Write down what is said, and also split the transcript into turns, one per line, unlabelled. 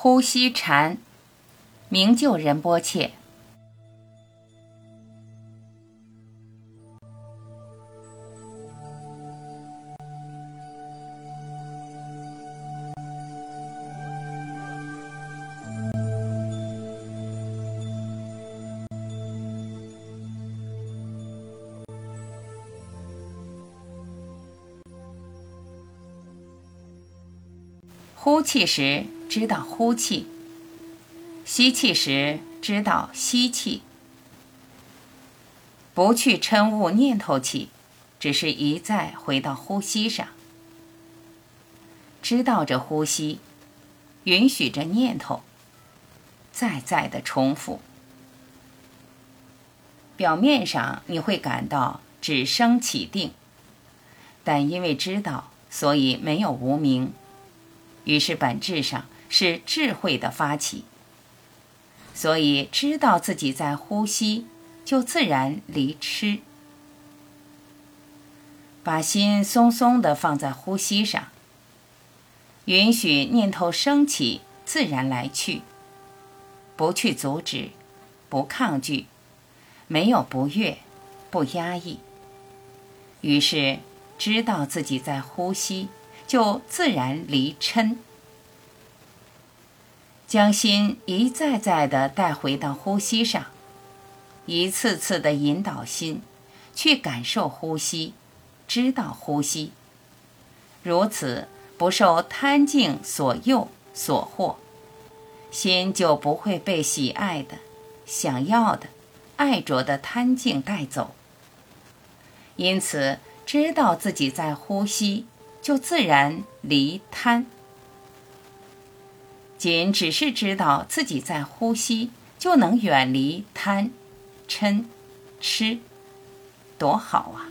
呼吸禅，明就仁波切。呼气时知道呼气，吸气时知道吸气，不去嗔悟念头起，只是一再回到呼吸上，知道着呼吸，允许着念头，再再的重复。表面上你会感到只生起定，但因为知道，所以没有无名。于是本质上是智慧的发起，所以知道自己在呼吸，就自然离痴。把心松松的放在呼吸上，允许念头升起，自然来去，不去阻止，不抗拒，没有不悦，不压抑。于是知道自己在呼吸。就自然离嗔，将心一再再的带回到呼吸上，一次次的引导心去感受呼吸，知道呼吸，如此不受贪境所诱所惑，心就不会被喜爱的、想要的、爱着的贪境带走。因此，知道自己在呼吸。就自然离贪，仅只是知道自己在呼吸，就能远离贪、嗔、痴，多好啊！